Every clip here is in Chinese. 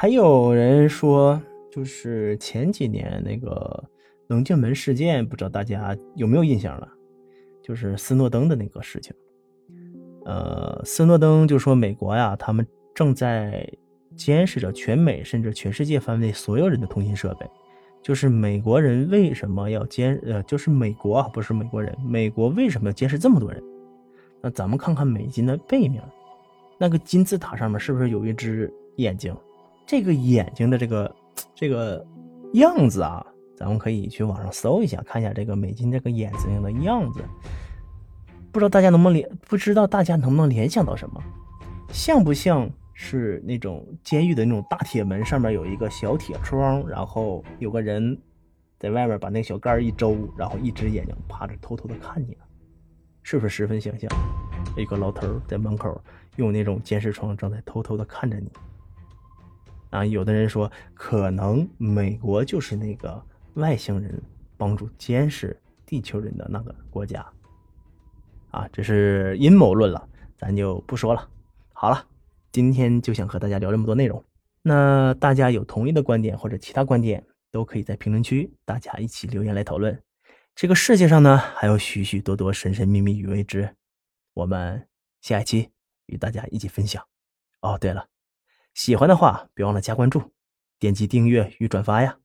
还有人说，就是前几年那个棱镜门事件，不知道大家有没有印象了？就是斯诺登的那个事情。呃，斯诺登就说美国呀，他们正在监视着全美甚至全世界范围所有人的通信设备。就是美国人为什么要监？呃，就是美国啊，不是美国人，美国为什么要监视这么多人？那咱们看看美金的背面，那个金字塔上面是不是有一只眼睛？这个眼睛的这个 这个样子啊，咱们可以去网上搜一下，看一下这个美金这个眼睛的样子。不知道大家能不能联，不知道大家能不能联想到什么，像不像是那种监狱的那种大铁门上面有一个小铁窗，然后有个人在外面把那小盖一周，然后一只眼睛趴着偷偷的看你呢？是不是十分形象？一个老头在门口用那种监视窗正在偷偷的看着你。啊，有的人说可能美国就是那个外星人帮助监视地球人的那个国家。啊，这是阴谋论了，咱就不说了。好了，今天就想和大家聊这么多内容。那大家有同意的观点或者其他观点，都可以在评论区大家一起留言来讨论。这个世界上呢，还有许许多多神神秘秘与未知，我们下一期与大家一起分享。哦，对了，喜欢的话别忘了加关注、点击订阅与转发呀。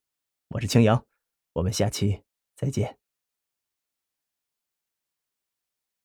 我是青阳，我们下期再见。